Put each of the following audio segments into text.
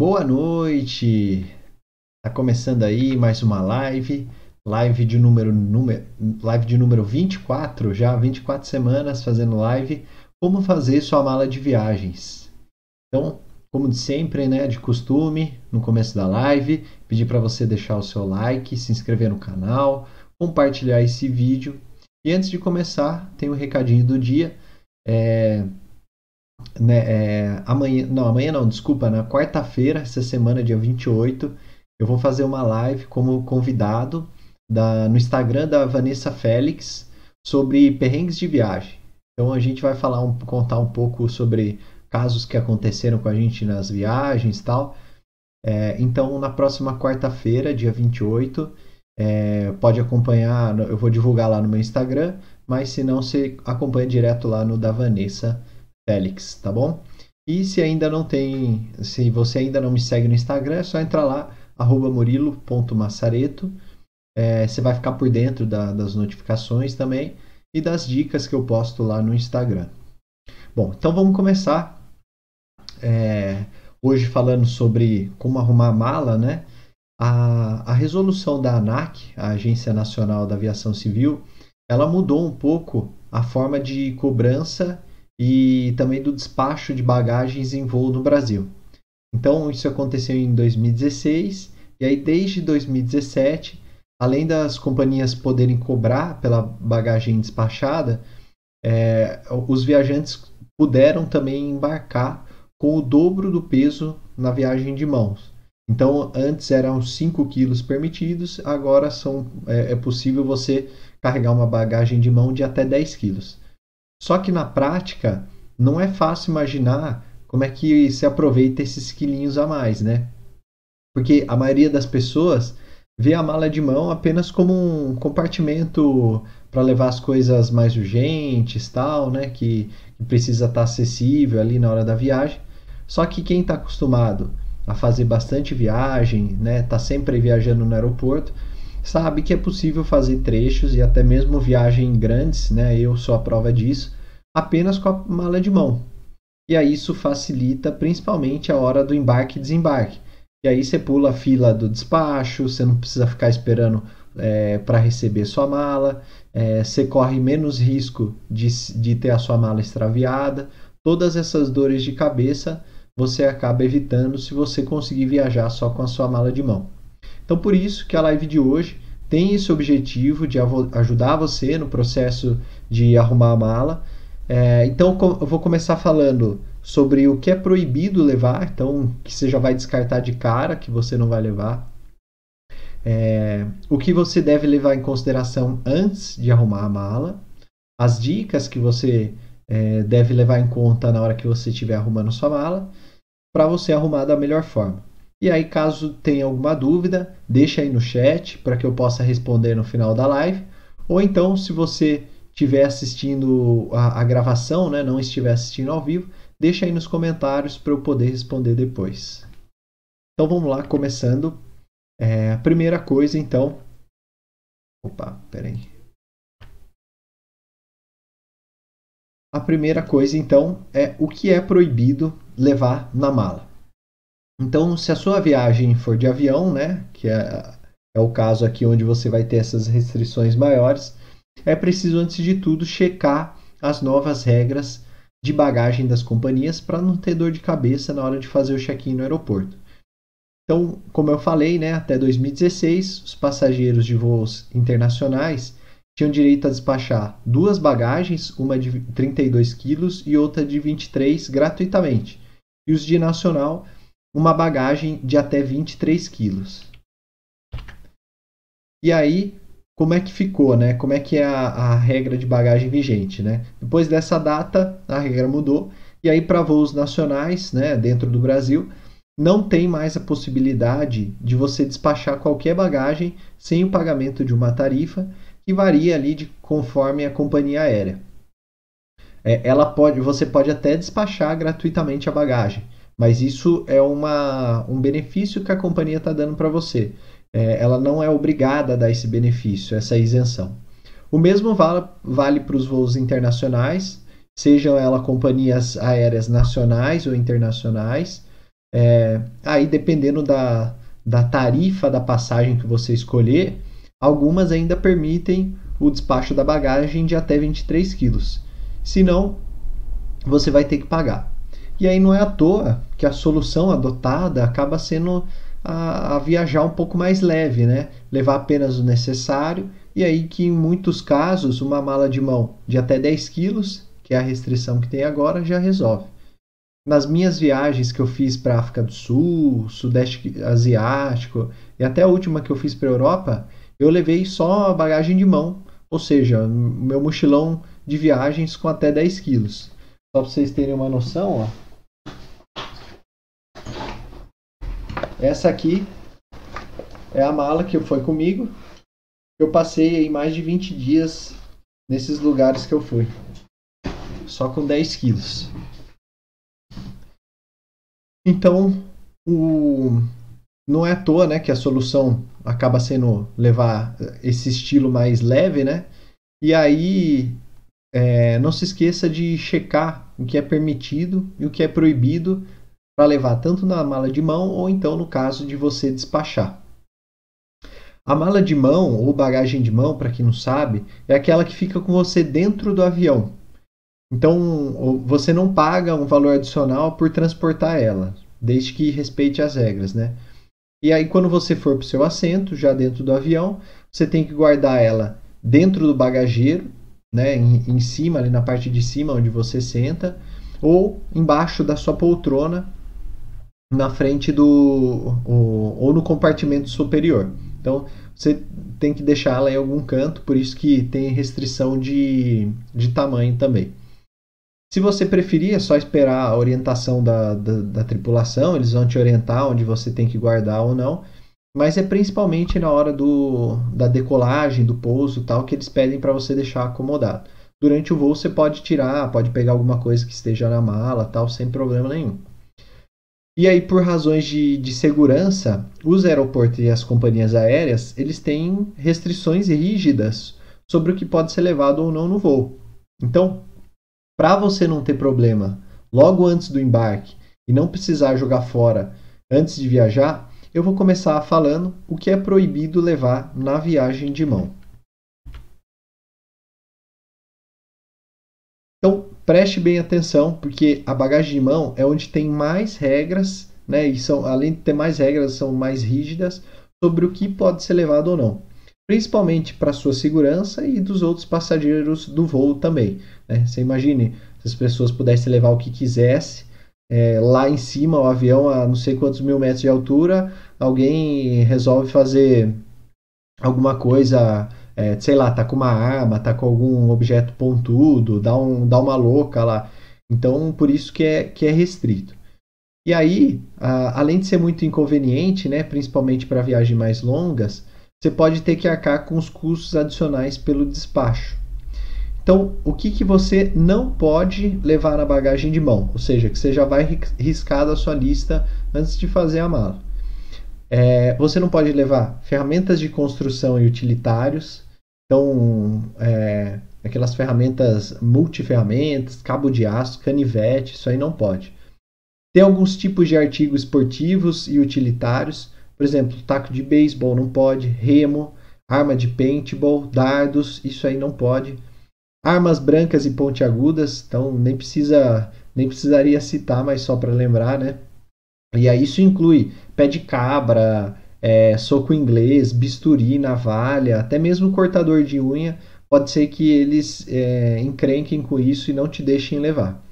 Boa noite! Tá começando aí mais uma live, live de número, número, live de número 24, já 24 semanas fazendo live, como fazer sua mala de viagens. Então, como de sempre, né, de costume, no começo da live, pedir para você deixar o seu like, se inscrever no canal, compartilhar esse vídeo. E antes de começar, tem um recadinho do dia. É, né, é, amanhã, não, amanhã não, desculpa, na quarta-feira, essa semana, dia 28, eu vou fazer uma live como convidado da, no Instagram da Vanessa Félix sobre perrengues de viagem. Então a gente vai falar um, contar um pouco sobre casos que aconteceram com a gente nas viagens e tal. É, então na próxima quarta-feira, dia 28, é, pode acompanhar, eu vou divulgar lá no meu Instagram, mas se não, você acompanha direto lá no da Vanessa Félix, tá bom? E se ainda não tem, se você ainda não me segue no Instagram, é só entrar lá, murilo.massareto. É, você vai ficar por dentro da, das notificações também e das dicas que eu posto lá no Instagram. Bom, então vamos começar. É, hoje falando sobre como arrumar a mala, né? A, a resolução da ANAC, a Agência Nacional da Aviação Civil, ela mudou um pouco a forma de cobrança e também do despacho de bagagens em voo no Brasil. Então, isso aconteceu em 2016, e aí desde 2017, além das companhias poderem cobrar pela bagagem despachada, é, os viajantes puderam também embarcar com o dobro do peso na viagem de mãos. Então, antes eram 5 quilos permitidos, agora são, é, é possível você carregar uma bagagem de mão de até 10 quilos. Só que na prática não é fácil imaginar como é que se aproveita esses quilinhos a mais, né? Porque a maioria das pessoas vê a mala de mão apenas como um compartimento para levar as coisas mais urgentes, tal, né? Que, que precisa estar tá acessível ali na hora da viagem. Só que quem está acostumado a fazer bastante viagem, né? Tá sempre viajando no aeroporto, sabe que é possível fazer trechos e até mesmo viagens grandes, né? Eu sou a prova disso, apenas com a mala de mão. E aí isso facilita principalmente a hora do embarque e desembarque. E aí você pula a fila do despacho, você não precisa ficar esperando é, para receber sua mala, é, você corre menos risco de, de ter a sua mala extraviada. Todas essas dores de cabeça você acaba evitando se você conseguir viajar só com a sua mala de mão. Então, por isso que a live de hoje tem esse objetivo de ajudar você no processo de arrumar a mala. É, então, eu vou começar falando sobre o que é proibido levar, então, que você já vai descartar de cara, que você não vai levar. É, o que você deve levar em consideração antes de arrumar a mala. As dicas que você é, deve levar em conta na hora que você estiver arrumando sua mala, para você arrumar da melhor forma. E aí, caso tenha alguma dúvida, deixa aí no chat para que eu possa responder no final da live. Ou então, se você estiver assistindo a, a, gravação, né, não estiver assistindo ao vivo, deixa aí nos comentários para eu poder responder depois. Então vamos lá, começando. É, a primeira coisa, então. Opa, peraí. A primeira coisa, então, é o que é proibido levar na mala. Então, se a sua viagem for de avião, né, que é, é o caso aqui onde você vai ter essas restrições maiores, é preciso, antes de tudo, checar as novas regras de bagagem das companhias para não ter dor de cabeça na hora de fazer o check-in no aeroporto. Então, como eu falei, né, até 2016, os passageiros de voos internacionais tinham direito a despachar duas bagagens, uma de 32 quilos e outra de 23, gratuitamente. E os de nacional uma bagagem de até 23 quilos. E aí, como é que ficou, né? Como é que é a, a regra de bagagem vigente, né? Depois dessa data, a regra mudou. E aí, para voos nacionais, né, dentro do Brasil, não tem mais a possibilidade de você despachar qualquer bagagem sem o pagamento de uma tarifa que varia ali de conforme a companhia aérea. É, ela pode, você pode até despachar gratuitamente a bagagem, mas isso é uma, um benefício que a companhia está dando para você. É, ela não é obrigada a dar esse benefício, essa isenção. O mesmo vale, vale para os voos internacionais, sejam elas companhias aéreas nacionais ou internacionais. É, aí, dependendo da, da tarifa da passagem que você escolher, algumas ainda permitem o despacho da bagagem de até 23 quilos. Se não, você vai ter que pagar. E aí não é à toa que a solução adotada acaba sendo a, a, viajar um pouco mais leve, né? Levar apenas o necessário e aí que em muitos casos uma mala de mão de até 10 quilos, que é a restrição que tem agora, já resolve. Nas minhas viagens que eu fiz para África do Sul, Sudeste Asiático e até a última que eu fiz para Europa, eu levei só a bagagem de mão, ou seja, meu mochilão de viagens com até 10 quilos. Só para vocês terem uma noção, ó. Essa aqui é a mala que foi comigo. Eu passei aí mais de 20 dias nesses lugares que eu fui. Só com 10 quilos. Então, o... não é à toa né, que a solução acaba sendo levar esse estilo mais leve, né? E aí, é, não se esqueça de checar o que é permitido e o que é proibido para levar tanto na mala de mão ou então no caso de você despachar. A mala de mão ou bagagem de mão, para quem não sabe, é aquela que fica com você dentro do avião. Então, você não paga um valor adicional por transportar ela, desde que respeite as regras, né? E aí, quando você for para o seu assento, já dentro do avião, você tem que guardar ela dentro do bagageiro, né, em, em cima, ali na parte de cima onde você senta, ou embaixo da sua poltrona, na frente do. ou, ou no compartimento superior. Então, você tem que deixá-la em algum canto, por isso que tem restrição de, de tamanho também. Se você preferir, é só esperar a orientação da, da, da, tripulação, eles vão te orientar onde você tem que guardar ou não. Mas é principalmente na hora do, da decolagem, do pouso tal, que eles pedem para você deixar acomodado. Durante o voo você pode tirar, pode pegar alguma coisa que esteja na mala tal, sem problema nenhum. E aí, por razões de, de segurança, os aeroportos e as companhias aéreas, eles têm restrições rígidas sobre o que pode ser levado ou não no voo. Então, para você não ter problema logo antes do embarque e não precisar jogar fora antes de viajar, eu vou começar falando o que é proibido levar na viagem de mão. Então, preste bem atenção, porque a bagagem de mão é onde tem mais regras, né? E são, além de ter mais regras, são mais rígidas sobre o que pode ser levado ou não principalmente para sua segurança e dos outros passageiros do voo também. Né? Você imagine se as pessoas pudessem levar o que quisesse é, lá em cima, o avião a não sei quantos mil metros de altura, alguém resolve fazer alguma coisa, é, sei lá, tá com uma arma, tá com algum objeto pontudo, dá, um, dá uma louca lá. Então, por isso que é, que é restrito. E aí, a, além de ser muito inconveniente, né, principalmente para viagens mais longas, você pode ter que arcar com os custos adicionais pelo despacho. Então, o que, que você não pode levar na bagagem de mão? Ou seja, que você já vai riscar da sua lista antes de fazer a mala. É, você não pode levar ferramentas de construção e utilitários. Então, é, aquelas ferramentas multiferramentas, cabo de aço, canivete, isso aí não pode. Tem alguns tipos de artigos esportivos e utilitários por exemplo, taco de beisebol não pode, remo, arma de paintball, dardos, isso aí não pode. Armas brancas e pontiagudas, então nem precisa nem precisaria citar, mas só para lembrar, né? E aí isso inclui pé de cabra, é, soco inglês, bisturi, navalha, até mesmo cortador de unha. Pode ser que eles é, encrenquem com isso e não te deixem levar.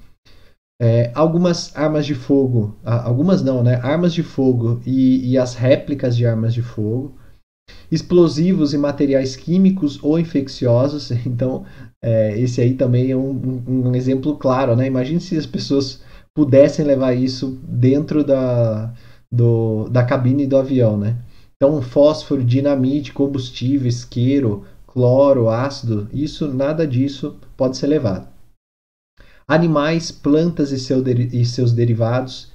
É, algumas armas de fogo, algumas não, né? Armas de fogo e, e as réplicas de armas de fogo, explosivos e materiais químicos ou infecciosos. Então, é, esse aí também é um, um, um, exemplo claro, né? Imagine se as pessoas pudessem levar isso dentro da, do, da cabine do avião, né? Então, fósforo, dinamite, combustível, isqueiro, cloro, ácido, isso, nada disso pode ser levado animais, plantas e, seu, e seus derivados.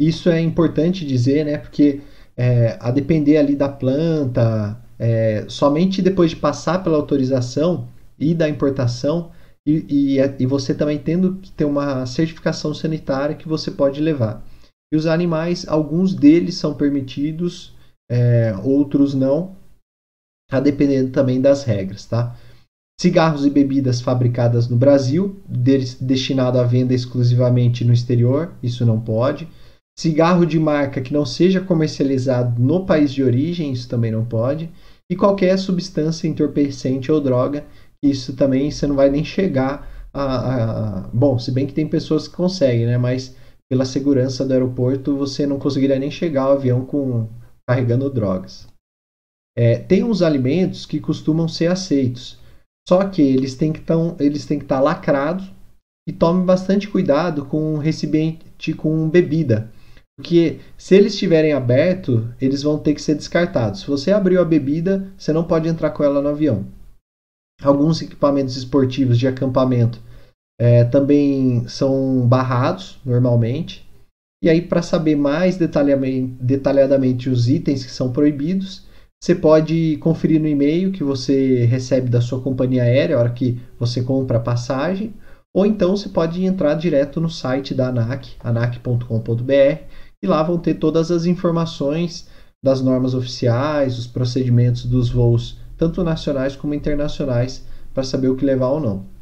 Isso é importante dizer, né? Porque é, a depender ali da planta, é, somente depois de passar pela autorização e da importação, e, e, e, você também tendo que ter uma certificação sanitária que você pode levar. E os animais, alguns deles são permitidos, é, outros não, a depender também das regras, tá? Cigarros e bebidas fabricadas no Brasil, destinado à venda exclusivamente no exterior, isso não pode. Cigarro de marca que não seja comercializado no país de origem, isso também não pode. E qualquer substância entorpecente ou droga, isso também você não vai nem chegar a, a, a. Bom, se bem que tem pessoas que conseguem, né? Mas pela segurança do aeroporto, você não conseguiria nem chegar ao avião com carregando drogas. É, tem uns alimentos que costumam ser aceitos, só que eles têm que estar tá lacrados e tome bastante cuidado com o recipiente com bebida. Porque se eles estiverem abertos, eles vão ter que ser descartados. Se você abriu a bebida, você não pode entrar com ela no avião. Alguns equipamentos esportivos de acampamento é, também são barrados normalmente. E aí, para saber mais detalhadamente os itens que são proibidos, você pode conferir no e-mail que você recebe da sua companhia aérea, a hora que você compra a passagem, ou então você pode entrar direto no site da ANAC, anac.com.br, e lá vão ter todas as informações das normas oficiais, os procedimentos dos voos, tanto nacionais como internacionais, para saber o que levar ou não.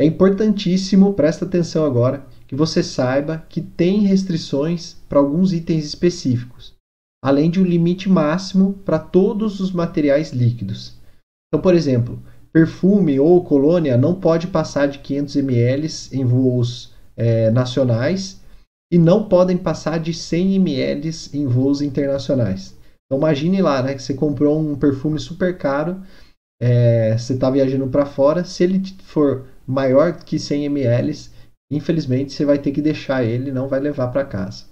É importantíssimo, presta atenção agora, que você saiba que tem restrições para alguns itens específicos além de um limite máximo para todos os materiais líquidos. Então, por exemplo, perfume ou colônia não pode passar de 500 ml em voos é, nacionais e não podem passar de 100 ml em voos internacionais. Então imagine lá, né, que você comprou um perfume super caro, é, você está viajando para fora, se ele for maior que 100 ml, infelizmente você vai ter que deixar ele, não vai levar para casa.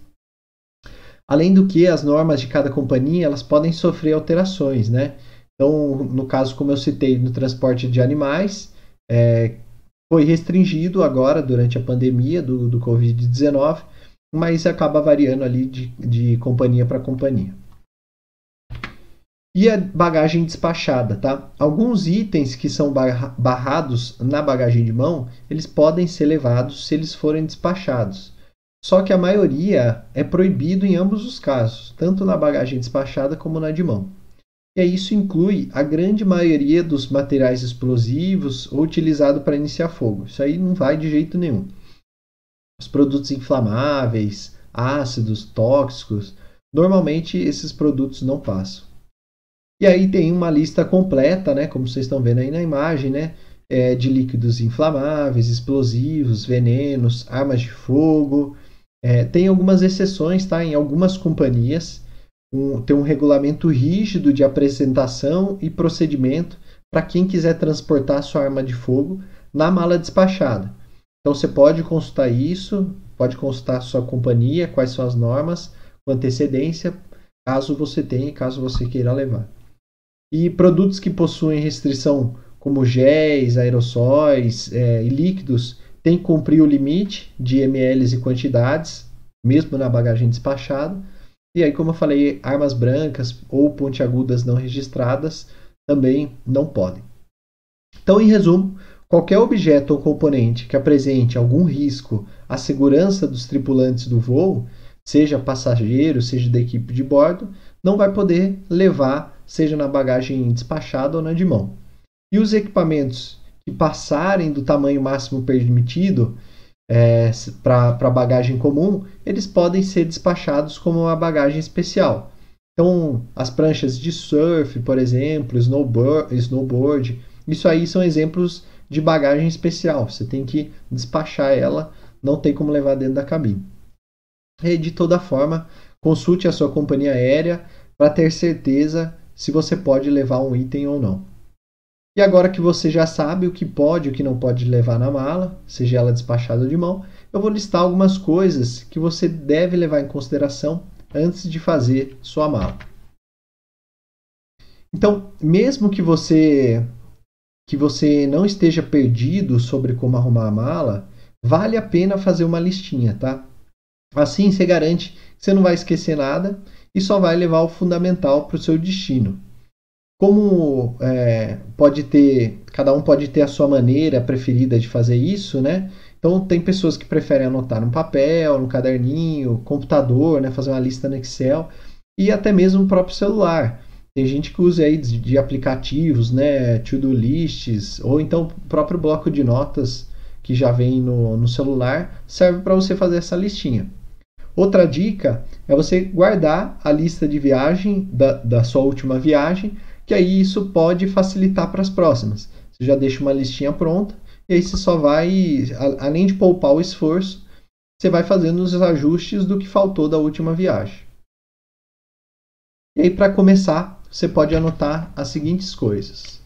Além do que as normas de cada companhia elas podem sofrer alterações, né? Então, no caso, como eu citei, no transporte de animais, é, foi restringido agora durante a pandemia do, do Covid-19, mas acaba variando ali de, de companhia para companhia. E a bagagem despachada, tá? Alguns itens que são barrados na bagagem de mão, eles podem ser levados se eles forem despachados. Só que a maioria é proibido em ambos os casos, tanto na bagagem despachada como na de mão. E isso inclui a grande maioria dos materiais explosivos ou utilizado para iniciar fogo. Isso aí não vai de jeito nenhum. Os produtos inflamáveis, ácidos, tóxicos, normalmente esses produtos não passam. E aí tem uma lista completa, né, como vocês estão vendo aí na imagem, né, é, de líquidos inflamáveis, explosivos, venenos, armas de fogo, é, tem algumas exceções, tá? Em algumas companhias um, tem um regulamento rígido de apresentação e procedimento para quem quiser transportar sua arma de fogo na mala despachada. Então você pode consultar isso, pode consultar sua companhia, quais são as normas, com antecedência, caso você tenha, caso você queira levar. E produtos que possuem restrição, como géis, aerossóis é, e líquidos, tem que cumprir o limite de ml e quantidades, mesmo na bagagem despachada. E aí, como eu falei, armas brancas ou pontiagudas não registradas também não podem. Então, em resumo, qualquer objeto ou componente que apresente algum risco à segurança dos tripulantes do voo, seja passageiro, seja da equipe de bordo, não vai poder levar, seja na bagagem despachada ou na de mão. E os equipamentos que passarem do tamanho máximo permitido é, para bagagem comum, eles podem ser despachados como uma bagagem especial. Então, as pranchas de surf, por exemplo, snowboard, snowboard, isso aí são exemplos de bagagem especial. Você tem que despachar ela, não tem como levar dentro da cabine. E de toda forma, consulte a sua companhia aérea para ter certeza se você pode levar um item ou não. E agora que você já sabe o que pode e o que não pode levar na mala, seja ela despachada de mão, eu vou listar algumas coisas que você deve levar em consideração antes de fazer sua mala. Então, mesmo que você que você não esteja perdido sobre como arrumar a mala, vale a pena fazer uma listinha, tá? Assim você garante que você não vai esquecer nada e só vai levar o fundamental para o seu destino como é, pode ter, cada um pode ter a sua maneira preferida de fazer isso, né? Então, tem pessoas que preferem anotar no papel, no caderninho, computador, né, fazer uma lista no Excel e até mesmo no próprio celular. Tem gente que usa aí de, de aplicativos, né, to-do lists, ou então o próprio bloco de notas que já vem no, no celular, serve para você fazer essa listinha. Outra dica é você guardar a lista de viagem da, da sua última viagem, que aí isso pode facilitar para as próximas. Você já deixa uma listinha pronta e aí você só vai, além de poupar o esforço, você vai fazendo os ajustes do que faltou da última viagem. E aí, para começar, você pode anotar as seguintes coisas.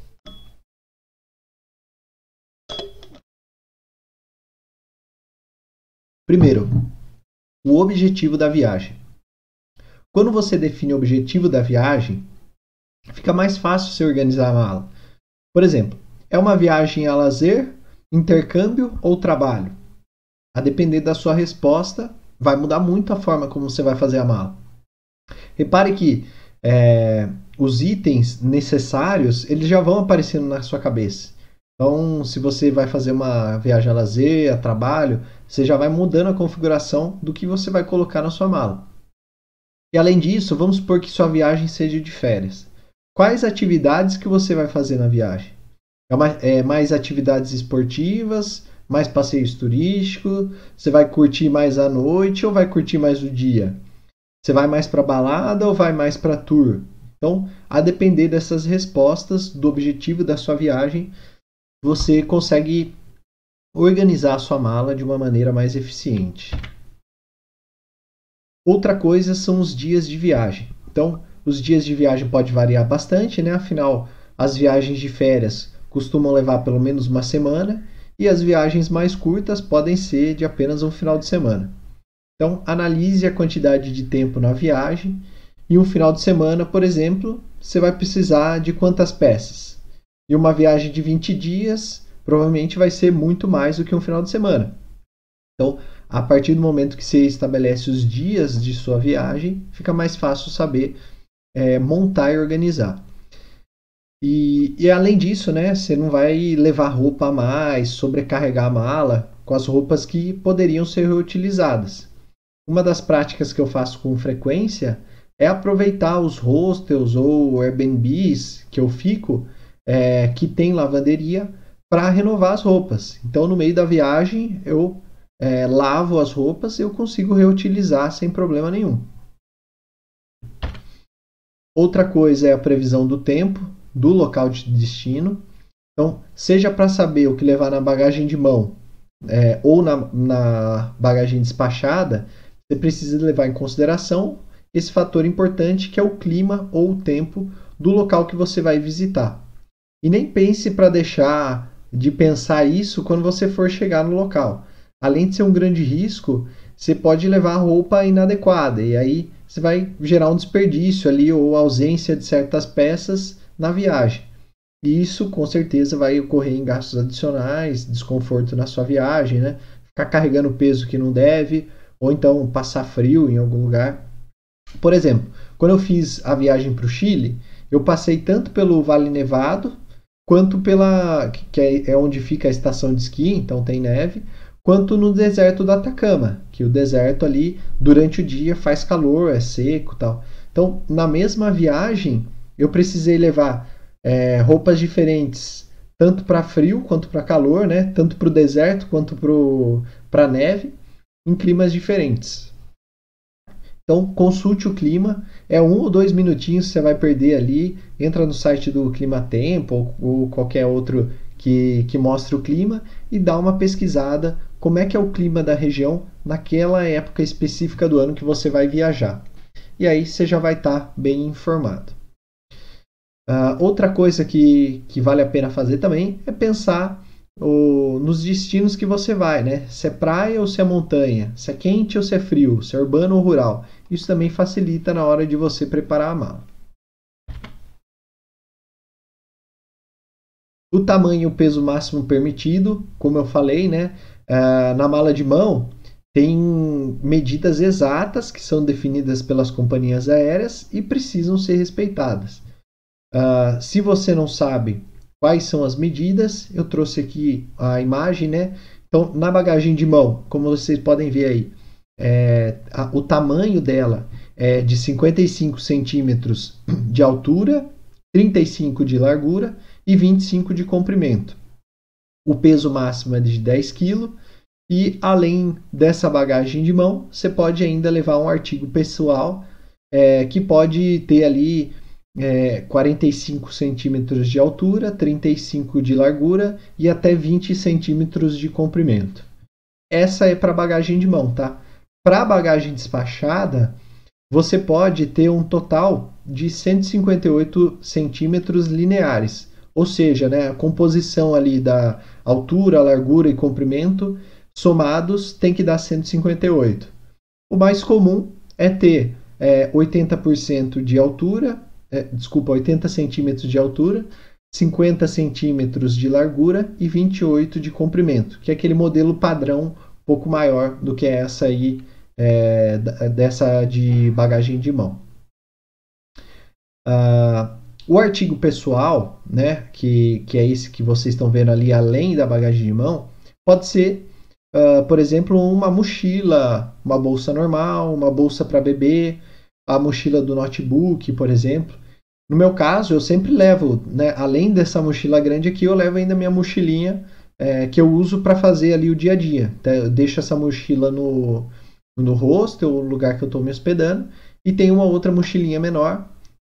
Primeiro, o objetivo da viagem. Quando você define o objetivo da viagem, fica mais fácil você organizar a mala. Por exemplo, é uma viagem a lazer, intercâmbio ou trabalho? A depender da sua resposta, vai mudar muito a forma como você vai fazer a mala. Repare que é, os itens necessários eles já vão aparecendo na sua cabeça. Então, se você vai fazer uma viagem a lazer, a trabalho, você já vai mudando a configuração do que você vai colocar na sua mala. E além disso, vamos supor que sua viagem seja de férias. Quais atividades que você vai fazer na viagem? É, é mais atividades esportivas, mais passeios turísticos? Você vai curtir mais a noite ou vai curtir mais o dia? Você vai mais para balada ou vai mais para tour? Então, a depender dessas respostas, do objetivo da sua viagem, você consegue organizar a sua mala de uma maneira mais eficiente. Outra coisa são os dias de viagem. Então, os dias de viagem pode variar bastante, né? Afinal, as viagens de férias costumam levar pelo menos uma semana e as viagens mais curtas podem ser de apenas um final de semana. Então, analise a quantidade de tempo na viagem e um final de semana, por exemplo, você vai precisar de quantas peças? E uma viagem de 20 dias provavelmente vai ser muito mais do que um final de semana. Então, a partir do momento que você estabelece os dias de sua viagem, fica mais fácil saber é, montar e organizar. E, e, além disso, né, você não vai levar roupa a mais, sobrecarregar a mala com as roupas que poderiam ser reutilizadas. Uma das práticas que eu faço com frequência é aproveitar os hostels ou Airbnbs que eu fico é, que tem lavanderia para renovar as roupas. Então, no meio da viagem, eu é, lavo as roupas e eu consigo reutilizar sem problema nenhum. Outra coisa é a previsão do tempo, do local de destino. Então, seja para saber o que levar na bagagem de mão é, ou na, na bagagem despachada, você precisa levar em consideração esse fator importante que é o clima ou o tempo do local que você vai visitar. E nem pense para deixar de pensar isso quando você for chegar no local. Além de ser um grande risco, você pode levar roupa inadequada e aí você vai gerar um desperdício ali ou ausência de certas peças na viagem. E isso com certeza vai ocorrer em gastos adicionais, desconforto na sua viagem, né? Ficar carregando peso que não deve, ou então passar frio em algum lugar. Por exemplo, quando eu fiz a viagem para o Chile, eu passei tanto pelo Vale Nevado, quanto pela que é, é onde fica a estação de esqui, então tem neve, quanto no deserto do Atacama, que o deserto ali durante o dia faz calor, é seco, tal. Então, na mesma viagem, eu precisei levar é, roupas diferentes, tanto para frio quanto para calor, né? Tanto para o deserto quanto para neve, em climas diferentes. Então consulte o clima, é um ou dois minutinhos que você vai perder ali. Entra no site do Clima Tempo ou, ou qualquer outro que, que mostre o clima e dá uma pesquisada como é que é o clima da região naquela época específica do ano que você vai viajar. E aí você já vai estar tá bem informado. Uh, outra coisa que, que vale a pena fazer também é pensar o, nos destinos que você vai, né? Se é praia ou se é montanha, se é quente ou se é frio, se é urbano ou rural. Isso também facilita na hora de você preparar a mala. O tamanho e o peso máximo permitido, como eu falei, né? Uh, na mala de mão tem medidas exatas que são definidas pelas companhias aéreas e precisam ser respeitadas. Uh, se você não sabe quais são as medidas. Eu trouxe aqui a imagem, né? Então, na bagagem de mão, como vocês podem ver aí, é, a, o tamanho dela é de 55 centímetros de altura, 35 de largura e 25 de comprimento. O peso máximo é de 10 kg e além dessa bagagem de mão, você pode ainda levar um artigo pessoal é, que pode ter ali é, 45 centímetros de altura, 35 de largura e até 20 centímetros de comprimento. Essa é para bagagem de mão, tá? Para bagagem despachada, você pode ter um total de 158 centímetros lineares, ou seja, né, a composição ali da altura, largura e comprimento somados tem que dar 158. O mais comum é ter é, 80% de altura, é, desculpa, 80 centímetros de altura, 50 centímetros de largura e 28 de comprimento, que é aquele modelo padrão um pouco maior do que essa aí, é, dessa de bagagem de mão. Uh, o artigo pessoal, né, que, que é esse que vocês estão vendo ali, além da bagagem de mão, pode ser, uh, por exemplo, uma mochila, uma bolsa normal, uma bolsa para bebê, a mochila do notebook, por exemplo. No meu caso, eu sempre levo, né, além dessa mochila grande aqui, eu levo ainda minha mochilinha é, que eu uso para fazer ali o dia a dia. Eu deixo essa mochila no, no hostel, o lugar que eu estou me hospedando, e tem uma outra mochilinha menor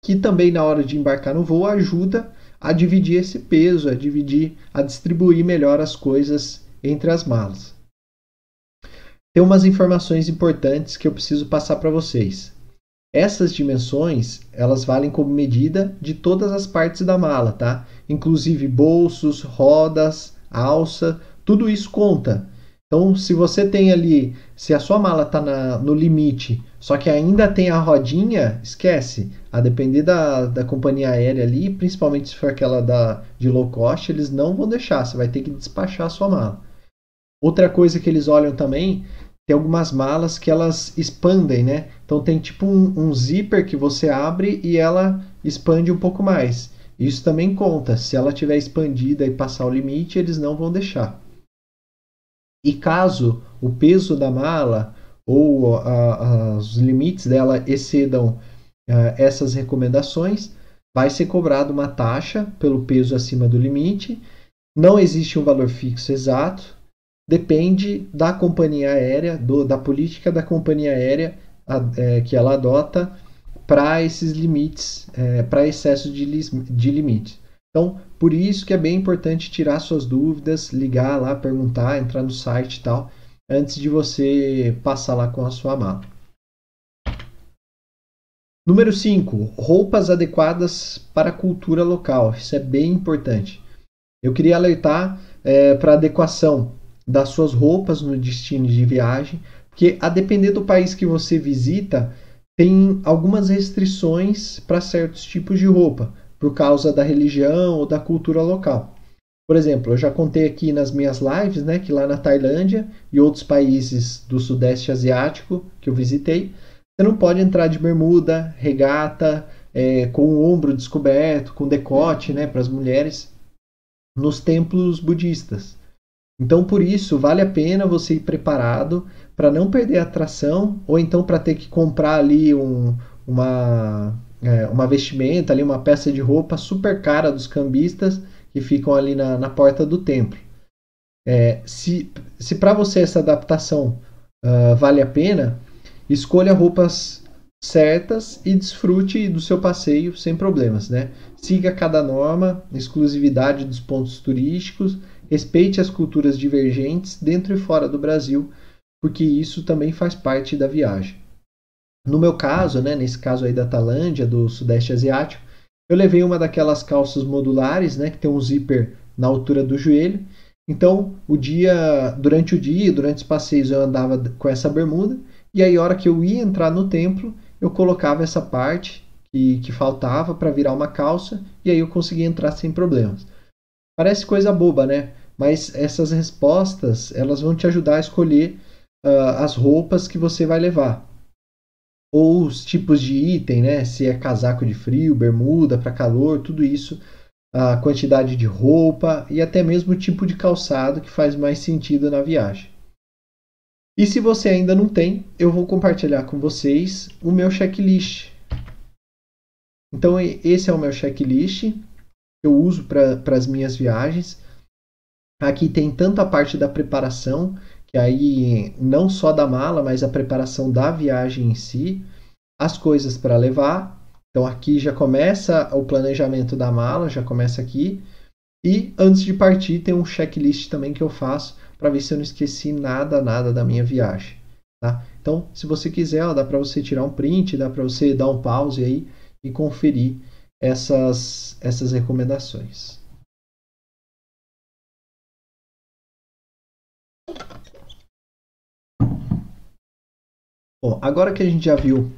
que também na hora de embarcar no voo ajuda a dividir esse peso, a dividir, a distribuir melhor as coisas entre as malas. Tem umas informações importantes que eu preciso passar para vocês. Essas dimensões, elas valem como medida de todas as partes da mala, tá? Inclusive bolsos, rodas, alça, tudo isso conta. Então, se você tem ali, se a sua mala está no limite, só que ainda tem a rodinha, esquece. A depender da, da companhia aérea ali, principalmente se for aquela da, de low cost, eles não vão deixar, você vai ter que despachar a sua mala. Outra coisa que eles olham também tem algumas malas que elas expandem, né? Então tem tipo um, um, zíper que você abre e ela expande um pouco mais. Isso também conta. Se ela tiver expandida e passar o limite, eles não vão deixar. E caso o peso da mala ou a, a, os limites dela excedam a, essas recomendações, vai ser cobrado uma taxa pelo peso acima do limite. Não existe um valor fixo exato, depende da companhia aérea, do, da política da companhia aérea a, é, que ela adota para esses limites, é, para excesso de, de limite. Então, por isso que é bem importante tirar suas dúvidas, ligar lá, perguntar, entrar no site e tal, antes de você passar lá com a sua mala. Número 5, roupas adequadas para a cultura local. Isso é bem importante. Eu queria alertar é, para adequação das suas roupas no destino de viagem, porque a depender do país que você visita, tem algumas restrições para certos tipos de roupa, por causa da religião ou da cultura local. Por exemplo, eu já contei aqui nas minhas lives, né, que lá na Tailândia e outros países do Sudeste Asiático que eu visitei, você não pode entrar de bermuda, regata, é, com o ombro descoberto, com decote, né, para as mulheres, nos templos budistas. Então, por isso, vale a pena você ir preparado para não perder a atração, ou então para ter que comprar ali um, uma, é, uma vestimenta, ali, uma peça de roupa super cara dos cambistas que ficam ali na, na porta do templo. É, se se para você essa adaptação uh, vale a pena, escolha roupas certas e desfrute do seu passeio sem problemas, né? Siga cada norma, exclusividade dos pontos turísticos Respeite as culturas divergentes dentro e fora do Brasil, porque isso também faz parte da viagem. No meu caso, né, nesse caso aí da Tailândia, do Sudeste Asiático, eu levei uma daquelas calças modulares, né, que tem um zíper na altura do joelho. Então, o dia, durante o dia, durante os passeios, eu andava com essa bermuda, e aí, a hora que eu ia entrar no templo, eu colocava essa parte que, que faltava para virar uma calça, e aí eu conseguia entrar sem problemas. Parece coisa boba, né? Mas essas respostas elas vão te ajudar a escolher uh, as roupas que você vai levar ou os tipos de item, né? Se é casaco de frio, bermuda para calor, tudo isso a quantidade de roupa e até mesmo o tipo de calçado que faz mais sentido na viagem. E se você ainda não tem, eu vou compartilhar com vocês o meu checklist. Então, esse é o meu checklist eu uso para as minhas viagens. Aqui tem tanto a parte da preparação, que aí não só da mala, mas a preparação da viagem em si, as coisas para levar. Então aqui já começa o planejamento da mala, já começa aqui. E antes de partir tem um checklist também que eu faço para ver se eu não esqueci nada, nada da minha viagem. Tá? Então, se você quiser, ó, dá para você tirar um print, dá para você dar um pause aí e conferir essas, essas recomendações. Bom, agora que a gente já viu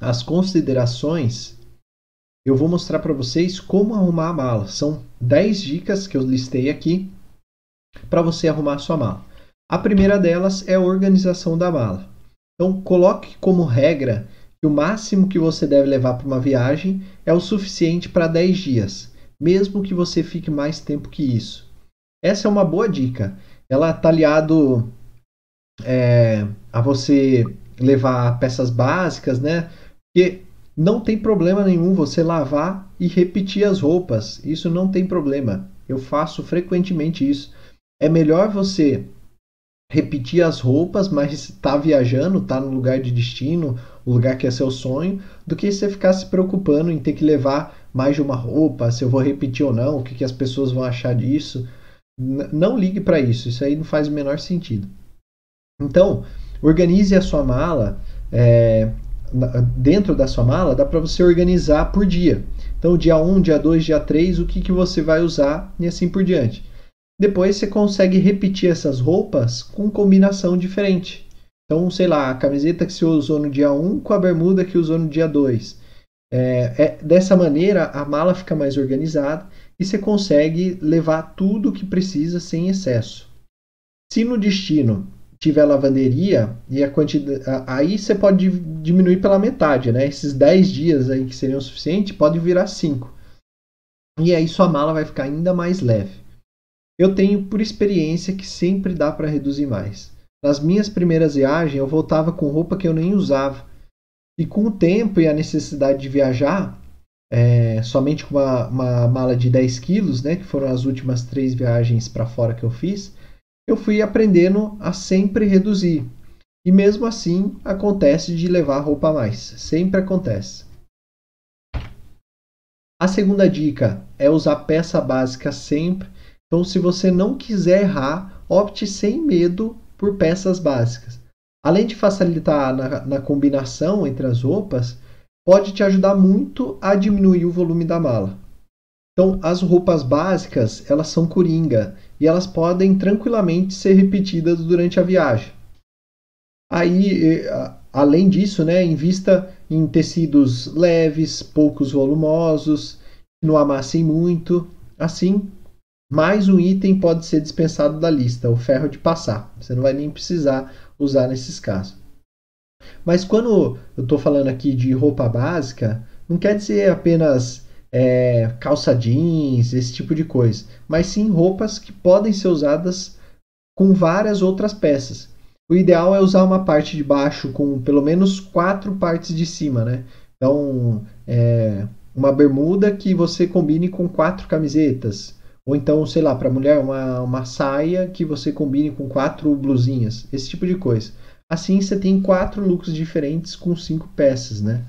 as considerações, eu vou mostrar para vocês como arrumar a mala. São 10 dicas que eu listei aqui para você arrumar a sua mala. A primeira delas é a organização da mala. Então, coloque como regra que o máximo que você deve levar para uma viagem é o suficiente para 10 dias, mesmo que você fique mais tempo que isso. Essa é uma boa dica. Ela está aliado é, a você levar peças básicas, né? Porque não tem problema nenhum você lavar e repetir as roupas. Isso não tem problema. Eu faço frequentemente isso é melhor você repetir as roupas, mas está viajando, está no lugar de destino, o lugar que é seu sonho, do que você ficar se preocupando em ter que levar mais de uma roupa, se eu vou repetir ou não, o que, que as pessoas vão achar disso. N não ligue para isso, isso aí não faz o menor sentido. Então, organize a sua mala. É, dentro da sua mala, dá para você organizar por dia. Então, dia 1, dia 2, dia 3, o que, que você vai usar e assim por diante. Depois você consegue repetir essas roupas com combinação diferente. Então, sei lá, a camiseta que você usou no dia 1 com a bermuda que usou no dia 2. É, é, dessa maneira, a mala fica mais organizada e você consegue levar tudo o que precisa sem excesso. Se no destino tiver lavanderia, e a quantidade, aí você pode diminuir pela metade, né? Esses 10 dias aí que seriam suficiente, pode virar 5. E aí sua mala vai ficar ainda mais leve. Eu tenho por experiência que sempre dá para reduzir mais. Nas minhas primeiras viagens, eu voltava com roupa que eu nem usava. E com o tempo e a necessidade de viajar, é, somente com uma, uma, mala de 10 quilos, né, que foram as últimas três viagens para fora que eu fiz, eu fui aprendendo a sempre reduzir. E mesmo assim, acontece de levar roupa a mais. Sempre acontece. A segunda dica é usar peça básica sempre então, se você não quiser errar, opte sem medo por peças básicas. Além de facilitar na, na combinação entre as roupas, pode te ajudar muito a diminuir o volume da mala. Então, as roupas básicas, elas são coringa e elas podem tranquilamente ser repetidas durante a viagem. Aí, além disso, né, invista em tecidos leves, poucos volumosos, que não amassem muito. Assim, mais um item pode ser dispensado da lista, o ferro de passar. Você não vai nem precisar usar nesses casos. Mas quando eu estou falando aqui de roupa básica, não quer dizer apenas é, calça jeans, esse tipo de coisa, mas sim roupas que podem ser usadas com várias outras peças. O ideal é usar uma parte de baixo com pelo menos quatro partes de cima, né? Então, é, uma bermuda que você combine com quatro camisetas, ou então, sei lá, para mulher, uma, uma saia que você combine com quatro blusinhas, esse tipo de coisa. Assim você tem quatro looks diferentes com cinco peças, né?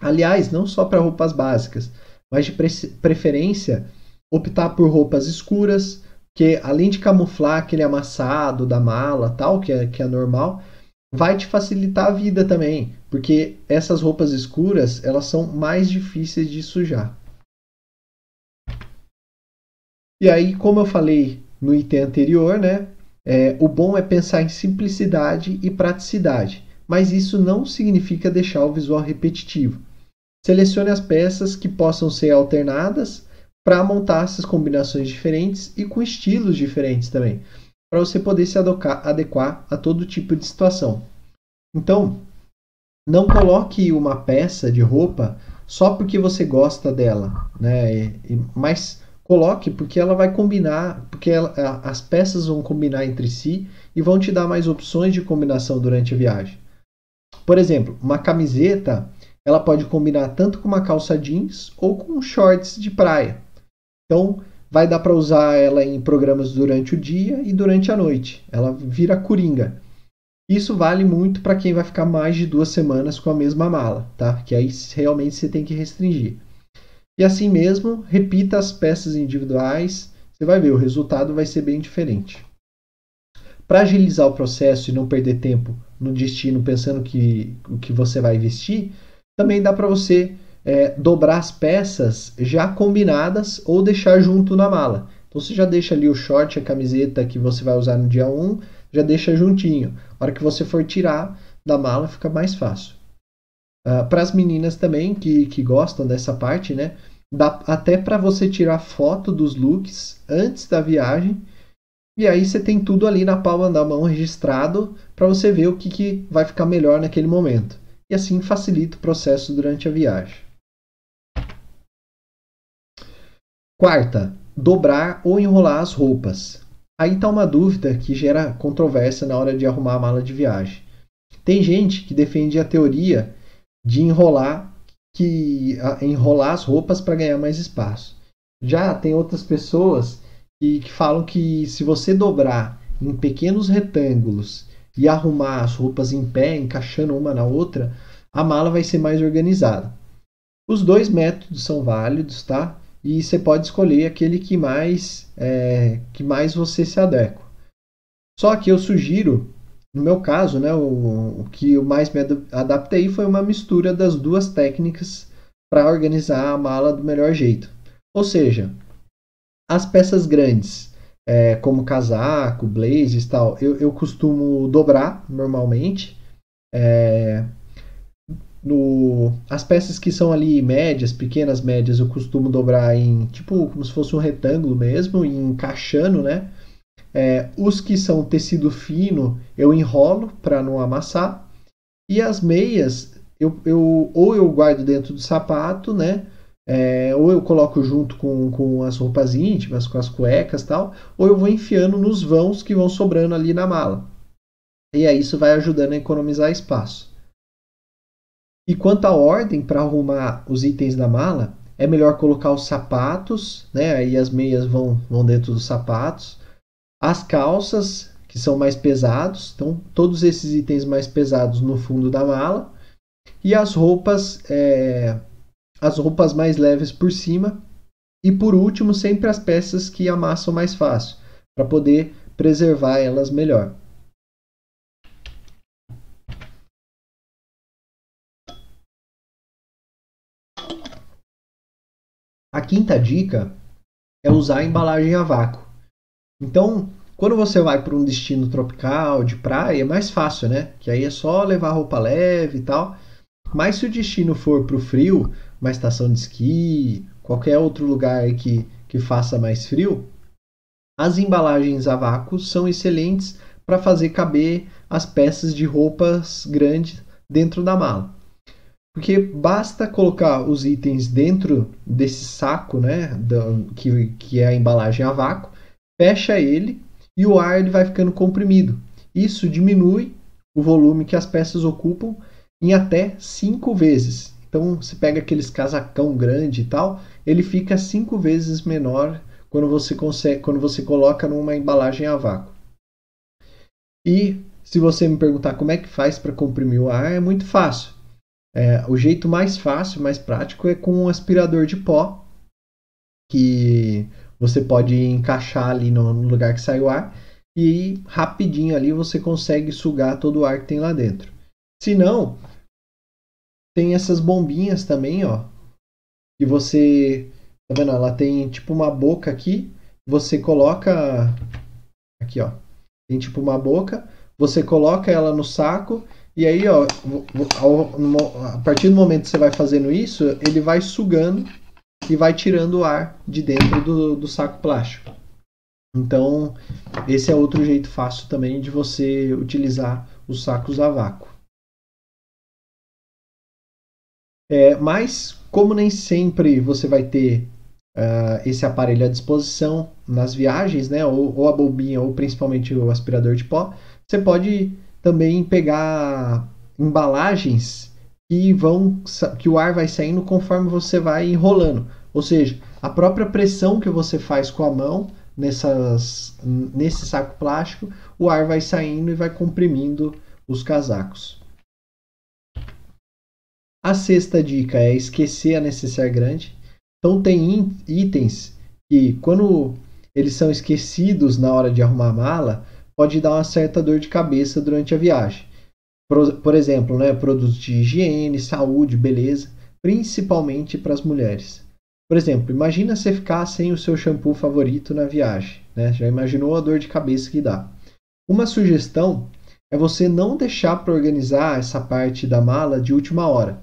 Aliás, não só para roupas básicas, mas de preferência optar por roupas escuras, que além de camuflar aquele amassado da mala, tal, que é, que é normal, vai te facilitar a vida também, porque essas roupas escuras, elas são mais difíceis de sujar. E aí, como eu falei no item anterior, né, é, o bom é pensar em simplicidade e praticidade, mas isso não significa deixar o visual repetitivo. Selecione as peças que possam ser alternadas para montar essas combinações diferentes e com estilos diferentes também, para você poder se adequar a todo tipo de situação. Então, não coloque uma peça de roupa só porque você gosta dela, né? Mas coloque porque ela vai combinar, porque ela, as peças vão combinar entre si e vão te dar mais opções de combinação durante a viagem. Por exemplo, uma camiseta ela pode combinar tanto com uma calça jeans ou com shorts de praia. Então, vai dar para usar ela em programas durante o dia e durante a noite. Ela vira coringa. Isso vale muito para quem vai ficar mais de duas semanas com a mesma mala, tá? Que aí realmente você tem que restringir. E assim mesmo, repita as peças individuais, você vai ver, o resultado vai ser bem diferente. Para agilizar o processo e não perder tempo no destino pensando que o que você vai vestir, também dá para você é, dobrar as peças já combinadas ou deixar junto na mala. Então você já deixa ali o short, a camiseta que você vai usar no dia 1, já deixa juntinho. A hora que você for tirar da mala fica mais fácil. Uh, ah, para as meninas também que, que gostam dessa parte, né? Dá até para você tirar foto dos looks antes da viagem. E aí você tem tudo ali na palma da mão registrado para você ver o que, que vai ficar melhor naquele momento. E assim facilita o processo durante a viagem. Quarta, dobrar ou enrolar as roupas. Aí está uma dúvida que gera controvérsia na hora de arrumar a mala de viagem. Tem gente que defende a teoria de enrolar que enrolar as roupas para ganhar mais espaço. Já tem outras pessoas que, que falam que se você dobrar em pequenos retângulos e arrumar as roupas em pé, encaixando uma na outra, a mala vai ser mais organizada. Os dois métodos são válidos, tá? e você pode escolher aquele que mais é, que mais você se adequa. Só que eu sugiro, no meu caso, né, o, o que eu mais me adaptei foi uma mistura das duas técnicas para organizar a mala do melhor jeito. Ou seja, as peças grandes, é, como casaco, blazers tal, eu, eu costumo dobrar normalmente. É, no, as peças que são ali médias, pequenas médias, eu costumo dobrar em tipo como se fosse um retângulo mesmo, e encaixando, né? É, os que são tecido fino eu enrolo para não amassar. E as meias eu, eu, ou eu guardo dentro do sapato, né? É, ou eu coloco junto com, com as roupas íntimas, com as cuecas tal, ou eu vou enfiando nos vãos que vão sobrando ali na mala. E aí isso vai ajudando a economizar espaço. E quanto à ordem para arrumar os itens da mala, é melhor colocar os sapatos, né? Aí as meias vão, vão dentro dos sapatos. As calças, que são mais pesados, então todos esses itens mais pesados no fundo da mala. E as roupas, é, as roupas mais leves por cima. E por último, sempre as peças que amassam mais fácil, para poder preservar elas melhor. A quinta dica é usar a embalagem a vácuo. Então, quando você vai para um destino tropical, de praia, é mais fácil, né? Que aí é só levar roupa leve e tal. Mas se o destino for para o frio, uma estação de esqui, qualquer outro lugar que, que faça mais frio, as embalagens a vácuo são excelentes para fazer caber as peças de roupas grandes dentro da mala. Porque basta colocar os itens dentro desse saco, né, que, que é a embalagem a vácuo, fecha ele e o ar ele vai ficando comprimido. Isso diminui o volume que as peças ocupam em até cinco vezes. Então, você pega aqueles casacão grande e tal, ele fica cinco vezes menor quando você consegue, quando você coloca numa embalagem a vácuo. E se você me perguntar como é que faz para comprimir o ar, é muito fácil. É, o jeito mais fácil, mais prático é com um aspirador de pó, que você pode encaixar ali no, no lugar que sai o ar e rapidinho ali você consegue sugar todo o ar que tem lá dentro. Se não, tem essas bombinhas também, ó, que você, tá vendo? Ela tem tipo uma boca aqui, você coloca aqui, ó, tem tipo uma boca, você coloca ela no saco e aí, ó, a partir do momento que você vai fazendo isso, ele vai sugando e vai tirando o ar de dentro do, do saco plástico. Então, esse é outro jeito fácil também de você utilizar os sacos a vácuo. É, mas, como nem sempre você vai ter uh, esse aparelho à disposição nas viagens, né, ou, ou a bombinha, ou principalmente o aspirador de pó, você pode também pegar embalagens que vão que o ar vai saindo conforme você vai enrolando. Ou seja, a própria pressão que você faz com a mão nessas, nesse saco plástico, o ar vai saindo e vai comprimindo os casacos. A sexta dica é esquecer a necessaire grande. Então tem itens que quando eles são esquecidos na hora de arrumar a mala, pode dar uma certa dor de cabeça durante a viagem. Por, por exemplo, né, produtos de higiene, saúde, beleza, principalmente para as mulheres. Por exemplo, imagina você ficar sem o seu shampoo favorito na viagem. Né? Já imaginou a dor de cabeça que dá? Uma sugestão é você não deixar para organizar essa parte da mala de última hora.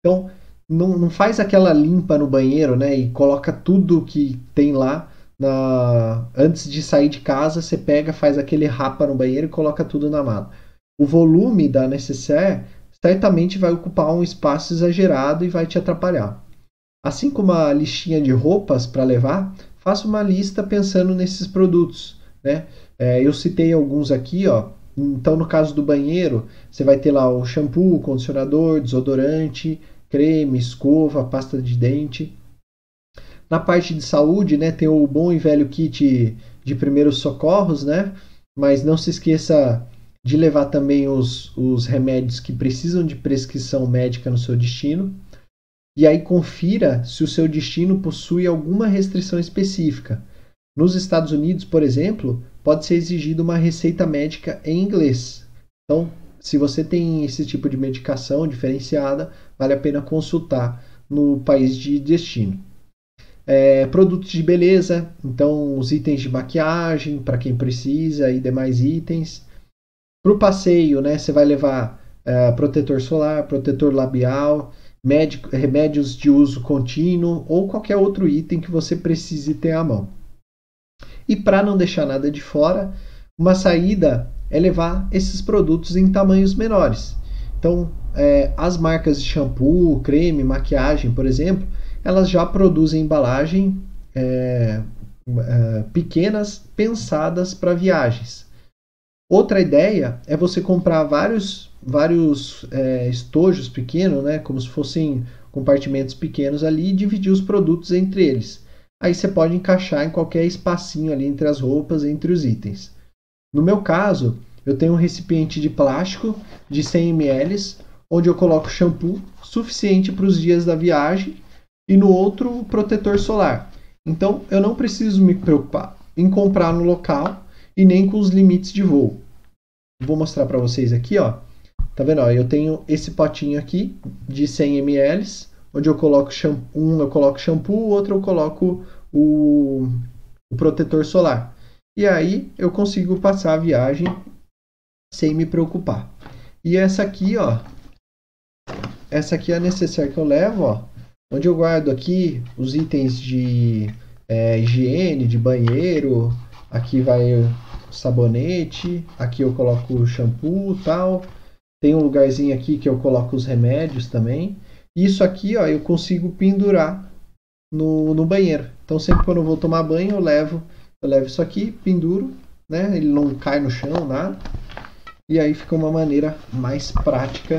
Então, não, não faz aquela limpa no banheiro, né? E coloca tudo que tem lá na... antes de sair de casa. Você pega, faz aquele rapa no banheiro e coloca tudo na mala. O volume da necessaire certamente vai ocupar um espaço exagerado e vai te atrapalhar. Assim como a listinha de roupas para levar, faça uma lista pensando nesses produtos. Né? É, eu citei alguns aqui, ó. Então, no caso do banheiro, você vai ter lá o shampoo, condicionador, desodorante, creme, escova, pasta de dente. Na parte de saúde, né, tem o bom e velho kit de primeiros socorros, né? Mas não se esqueça de levar também os, os remédios que precisam de prescrição médica no seu destino. E aí confira se o seu destino possui alguma restrição específica. Nos Estados Unidos, por exemplo, pode ser exigida uma receita médica em inglês. Então, se você tem esse tipo de medicação diferenciada, vale a pena consultar no país de destino. É, produtos de beleza, então os itens de maquiagem para quem precisa e demais itens. Para o passeio, né, você vai levar é, protetor solar, protetor labial, médico, remédios de uso contínuo ou qualquer outro item que você precise ter à mão. E para não deixar nada de fora, uma saída é levar esses produtos em tamanhos menores. Então, é, as marcas de shampoo, creme, maquiagem, por exemplo, elas já produzem embalagem é, é, pequenas pensadas para viagens. Outra ideia é você comprar vários, vários é, estojos pequenos, né, como se fossem compartimentos pequenos ali, e dividir os produtos entre eles. Aí você pode encaixar em qualquer espacinho ali entre as roupas, entre os itens. No meu caso, eu tenho um recipiente de plástico de 100 ml, onde eu coloco shampoo suficiente para os dias da viagem e no outro protetor solar. Então eu não preciso me preocupar em comprar no local e nem com os limites de voo. Vou mostrar para vocês aqui, ó. Tá vendo? Ó, eu tenho esse potinho aqui de 100 ml, onde eu coloco shampoo, um eu coloco shampoo, o outro eu coloco o, o protetor solar. E aí eu consigo passar a viagem sem me preocupar. E essa aqui, ó, essa aqui é a necessaire que eu levo, ó, onde eu guardo aqui os itens de é, higiene, de banheiro, aqui vai o sabonete, aqui eu coloco o shampoo tal, tem um lugarzinho aqui que eu coloco os remédios também. Isso aqui, ó, eu consigo pendurar no, no banheiro. Então sempre quando eu vou tomar banho, eu levo eu levo isso aqui, penduro, né? Ele não cai no chão, nada. E aí fica uma maneira mais prática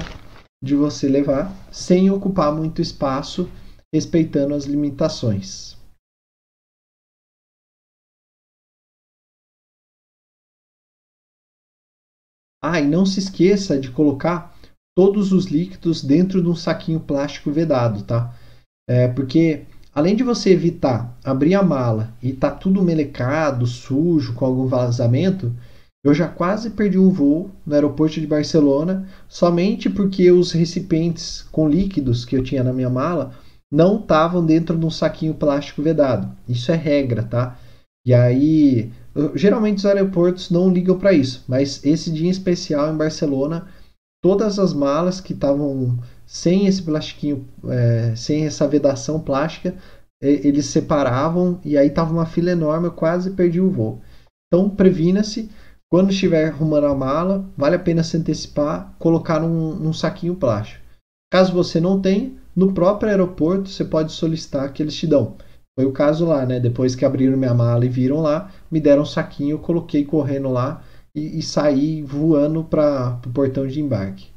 de você levar sem ocupar muito espaço, respeitando as limitações. Ah, e não se esqueça de colocar todos os líquidos dentro de um saquinho plástico vedado, tá? É, porque Além de você evitar abrir a mala e tá tudo melecado, sujo, com algum vazamento, eu já quase perdi um voo no aeroporto de Barcelona somente porque os recipientes com líquidos que eu tinha na minha mala não estavam dentro de um saquinho plástico vedado. Isso é regra, tá? E aí, geralmente os aeroportos não ligam para isso, mas esse dia em especial em Barcelona, todas as malas que estavam sem esse plastiquinho, é, sem essa vedação plástica, eles separavam e aí tava uma fila enorme, eu quase perdi o voo. Então previna-se, quando estiver arrumando a mala, vale a pena se antecipar, colocar num, num saquinho plástico. Caso você não tenha, no próprio aeroporto você pode solicitar que eles te dão. Foi o caso lá, né? Depois que abriram minha mala e viram lá, me deram um saquinho, eu coloquei correndo lá e, e saí voando para o portão de embarque.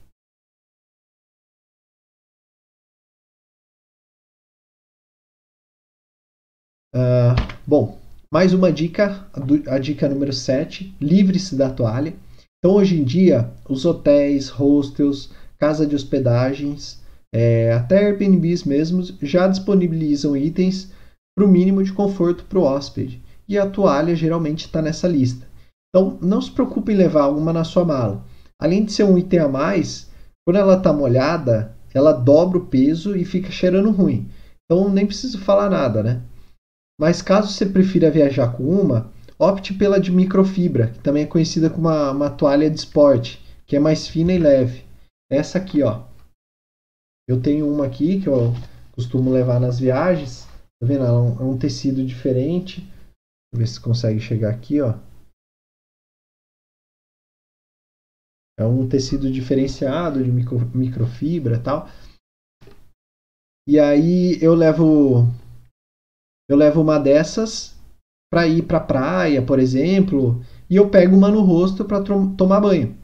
Uh, bom, mais uma dica, a dica número 7, livre-se da toalha. Então, hoje em dia, os hotéis, hostels, casa de hospedagens, é, até Airbnbs mesmos, já disponibilizam itens para o mínimo de conforto para o hóspede. E a toalha geralmente está nessa lista. Então, não se preocupe em levar uma na sua mala. Além de ser um item a mais, quando ela está molhada, ela dobra o peso e fica cheirando ruim. Então, nem preciso falar nada, né? Mas caso você prefira viajar com uma, opte pela de microfibra, que também é conhecida como uma, uma toalha de esporte, que é mais fina e leve. Essa aqui, ó. Eu tenho uma aqui que eu costumo levar nas viagens. Tá vendo? É um, é um tecido diferente. Vamos ver se consegue chegar aqui, ó. É um tecido diferenciado de micro, microfibra tal. E aí eu levo eu levo uma dessas para ir para praia, por exemplo, e eu pego uma no rosto para tomar banho.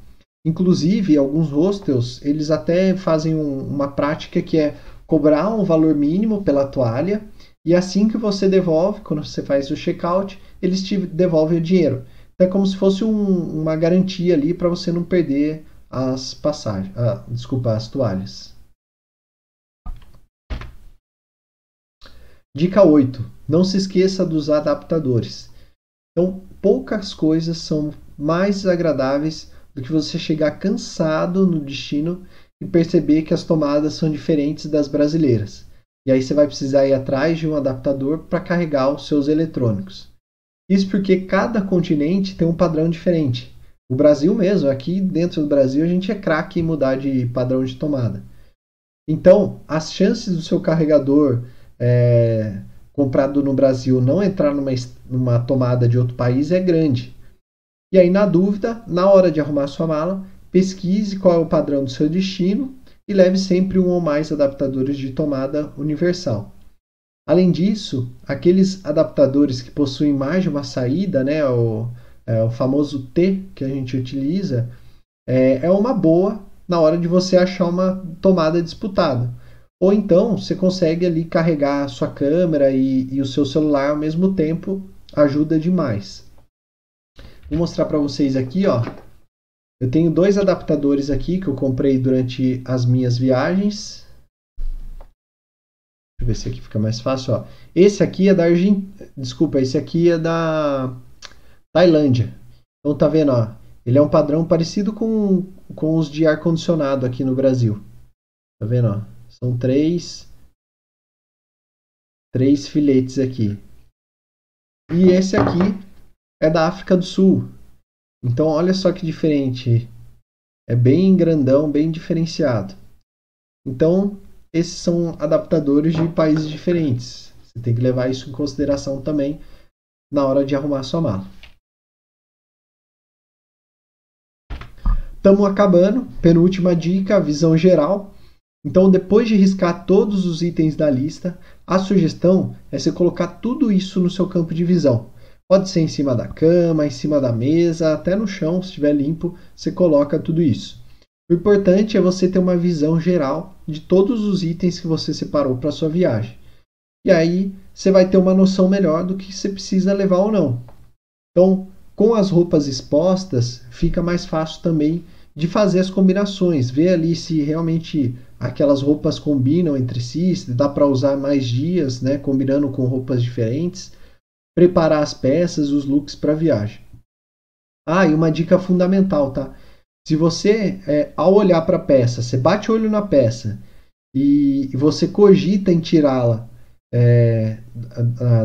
Inclusive, alguns hostels, eles até fazem um, uma prática que é cobrar um valor mínimo pela toalha e assim que você devolve, quando você faz o checkout, eles te devolvem o dinheiro. Então é como se fosse um, uma garantia ali para você não perder as passagens, ah, desculpa, as toalhas. Dica 8. Não se esqueça dos adaptadores. Então, poucas coisas são mais desagradáveis do que você chegar cansado no destino e perceber que as tomadas são diferentes das brasileiras. E aí você vai precisar ir atrás de um adaptador para carregar os seus eletrônicos. Isso porque cada continente tem um padrão diferente. O Brasil mesmo, aqui dentro do Brasil, a gente é craque em mudar de padrão de tomada. Então, as chances do seu carregador é, comprado no Brasil não entrar numa, numa tomada de outro país é grande. E aí, na dúvida, na hora de arrumar sua mala, pesquise qual é o padrão do seu destino e leve sempre um ou mais adaptadores de tomada universal. Além disso, aqueles adaptadores que possuem mais de uma saída, né, o, é, o famoso T que a gente utiliza, é, é uma boa na hora de você achar uma tomada disputada. Ou então você consegue ali carregar a sua câmera e, e o seu celular ao mesmo tempo, ajuda demais. Vou mostrar para vocês aqui, ó, eu tenho dois adaptadores aqui que eu comprei durante as minhas viagens. Deixa eu ver se aqui fica mais fácil. Ó. Esse aqui é da Argentina. Desculpa, esse aqui é da Tailândia. Então tá vendo, ó. Ele é um padrão parecido com, com os de ar-condicionado aqui no Brasil. Tá vendo, ó? São três, três filetes aqui. E esse aqui é da África do Sul. Então, olha só que diferente. É bem grandão, bem diferenciado. Então, esses são adaptadores de países diferentes. Você tem que levar isso em consideração também na hora de arrumar sua mala. Estamos acabando. Penúltima dica, visão geral. Então, depois de riscar todos os itens da lista, a sugestão é você colocar tudo isso no seu campo de visão. Pode ser em cima da cama, em cima da mesa, até no chão, se estiver limpo, você coloca tudo isso. O importante é você ter uma visão geral de todos os itens que você separou para sua viagem. E aí você vai ter uma noção melhor do que você precisa levar ou não. Então, com as roupas expostas, fica mais fácil também de fazer as combinações, ver ali se realmente aquelas roupas combinam entre si, se dá para usar mais dias, né, combinando com roupas diferentes preparar as peças, os looks para a viagem. Ah, e uma dica fundamental, tá? Se você, é, ao olhar para a peça, você bate o olho na peça e, e você cogita em tirá-la é,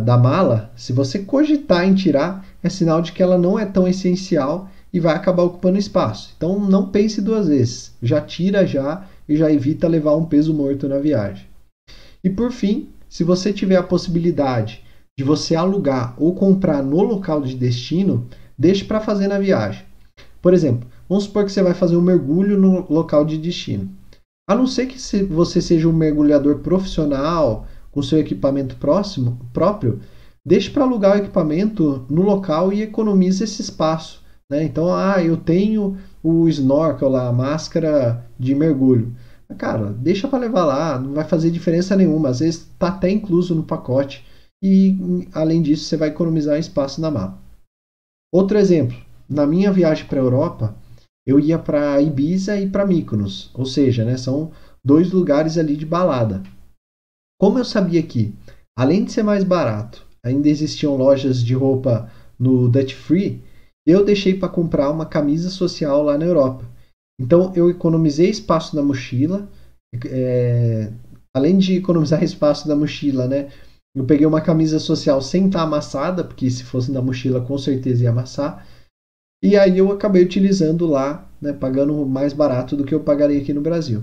da mala, se você cogitar em tirar, é sinal de que ela não é tão essencial e vai acabar ocupando espaço. Então não pense duas vezes, já tira já e já evita levar um peso morto na viagem. E por fim, se você tiver a possibilidade de você alugar ou comprar no local de destino, deixe para fazer na viagem. Por exemplo, vamos supor que você vai fazer um mergulho no local de destino. A não ser que você seja um mergulhador profissional com seu equipamento próximo, próprio, deixe para alugar o equipamento no local e economize esse espaço. Né? Então, ah, eu tenho o snorkel lá, a máscara de mergulho. Cara, deixa para levar lá, não vai fazer diferença nenhuma. Às vezes está até incluso no pacote e, além disso, você vai economizar espaço na mala. Outro exemplo, na minha viagem para a Europa, eu ia para Ibiza e para Mykonos, ou seja, né, são dois lugares ali de balada. Como eu sabia que, além de ser mais barato, ainda existiam lojas de roupa no Dutch Free, eu deixei para comprar uma camisa social lá na Europa. Então eu economizei espaço na mochila, é, além de economizar espaço da mochila, né? Eu peguei uma camisa social sem estar tá amassada, porque se fosse na mochila com certeza ia amassar. E aí eu acabei utilizando lá, né, pagando mais barato do que eu pagaria aqui no Brasil.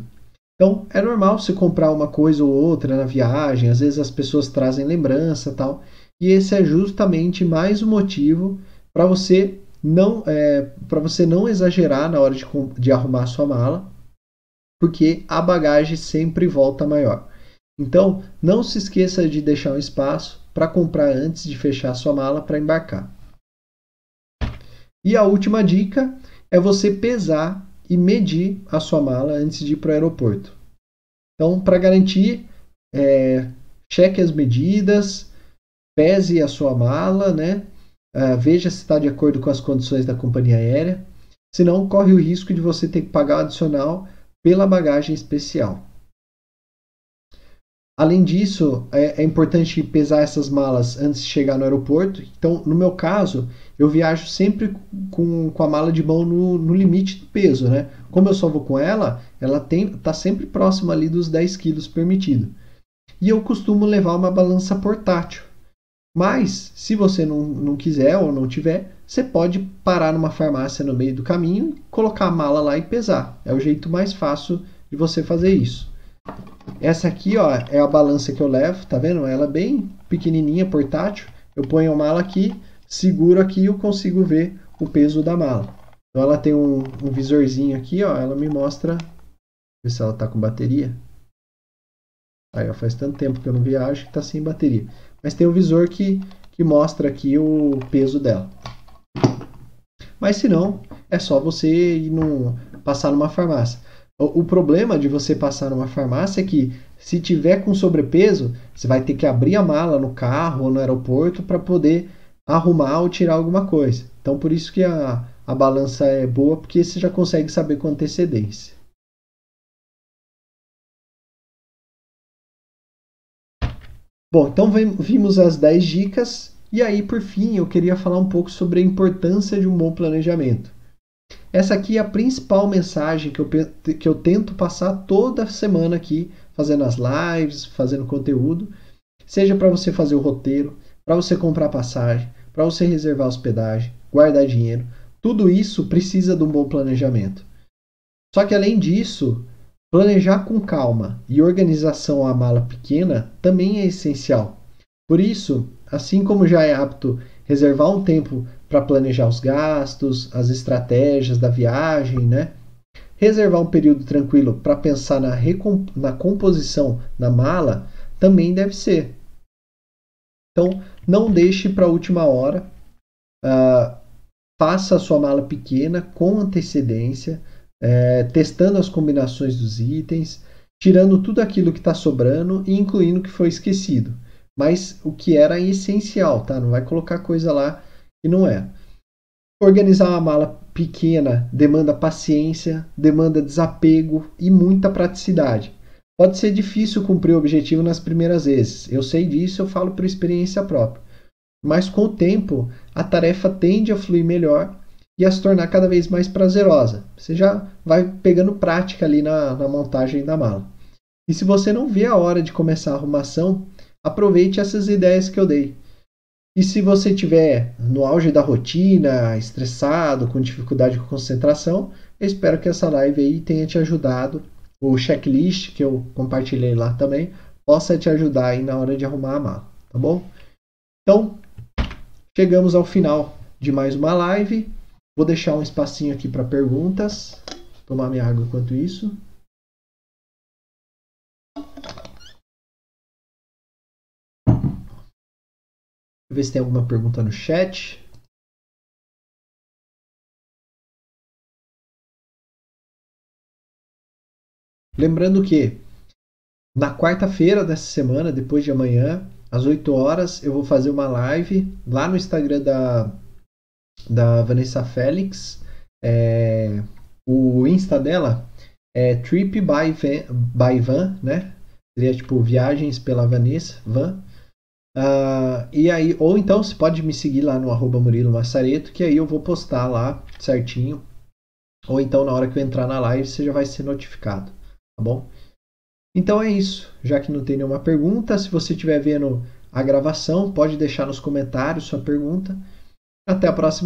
Então é normal você comprar uma coisa ou outra na viagem, às vezes as pessoas trazem lembrança tal. E esse é justamente mais um motivo para você não é, você não exagerar na hora de, de arrumar sua mala, porque a bagagem sempre volta maior. Então, não se esqueça de deixar um espaço para comprar antes de fechar sua mala para embarcar. E a última dica é você pesar e medir a sua mala antes de ir para o aeroporto. Então, para garantir, é, cheque as medidas, pese a sua mala, né? Uh, veja se está de acordo com as condições da companhia aérea. Senão, corre o risco de você ter que pagar adicional pela bagagem especial. Além disso, é, é, importante pesar essas malas antes de chegar no aeroporto. Então, no meu caso, eu viajo sempre com, com a mala de mão no, no limite do peso, né? Como eu só vou com ela, ela está sempre próxima ali dos 10 quilos permitido. E eu costumo levar uma balança portátil. Mas, se você não, não quiser ou não tiver, você pode parar numa farmácia no meio do caminho, colocar a mala lá e pesar. É o jeito mais fácil de você fazer isso. Essa aqui ó, é a balança que eu levo, tá vendo? Ela é bem pequenininha, portátil. Eu ponho a mala aqui, seguro aqui e eu consigo ver o peso da mala. Então ela tem um, um visorzinho aqui, ó, ela me mostra ver se ela está com bateria. Aí, ó, faz tanto tempo que eu não viajo que está sem bateria mas tem o visor que, que mostra aqui o peso dela. Mas se não, é só você ir no, passar numa farmácia. O, problema de você passar numa farmácia é que se tiver com sobrepeso, você vai ter que abrir a mala no carro ou no aeroporto para poder arrumar ou tirar alguma coisa. Então por isso que a, a balança é boa, porque você já consegue saber com antecedência. Bom, então vimos as 10 dicas e aí, por fim, eu queria falar um pouco sobre a importância de um bom planejamento. Essa aqui é a principal mensagem que eu, que eu tento passar toda semana aqui, fazendo as lives, fazendo conteúdo, seja para você fazer o roteiro, para você comprar passagem, para você reservar hospedagem, guardar dinheiro. Tudo isso precisa de um bom planejamento. Só que além disso, Planejar com calma e organização a mala pequena também é essencial. Por isso, assim como já é apto reservar um tempo para planejar os gastos, as estratégias da viagem, né? Reservar um período tranquilo para pensar na, na composição da mala também deve ser. Então, não deixe para a última hora. Uh, faça a sua mala pequena com antecedência é, testando as combinações dos itens, tirando tudo aquilo que está sobrando e incluindo o que foi esquecido. Mas o que era essencial, tá? Não vai colocar coisa lá que não é. Organizar uma mala pequena demanda paciência, demanda desapego e muita praticidade. Pode ser difícil cumprir o objetivo nas primeiras vezes. Eu sei disso, eu falo por experiência própria. Mas com o tempo, a tarefa tende a fluir melhor e a se tornar cada vez mais prazerosa. Você já vai pegando prática ali na, na montagem da mala. E se você não vê a hora de começar a arrumação, aproveite essas ideias que eu dei. E se você estiver no auge da rotina, estressado, com dificuldade de concentração, eu espero que essa live aí tenha te ajudado. O checklist que eu compartilhei lá também possa te ajudar aí na hora de arrumar a mala, tá bom? Então, chegamos ao final de mais uma live. Vou deixar um espacinho aqui para perguntas. Tomar minha água enquanto isso. Ver se tem alguma pergunta no chat. Lembrando que na quarta-feira dessa semana, depois de amanhã, às 8 horas, eu vou fazer uma live lá no Instagram da, da Vanessa Félix. É, o Insta dela é Trip by Van, by Van né? Seria tipo Viagens pela Vanessa, Van. Uh, e aí, ou então você pode me seguir lá no arroba Murilo Massareto, que aí eu vou postar lá certinho. Ou então na hora que eu entrar na live você já vai ser notificado, tá bom? Então é isso. Já que não tem nenhuma pergunta, se você estiver vendo a gravação, pode deixar nos comentários sua pergunta. Até a próxima.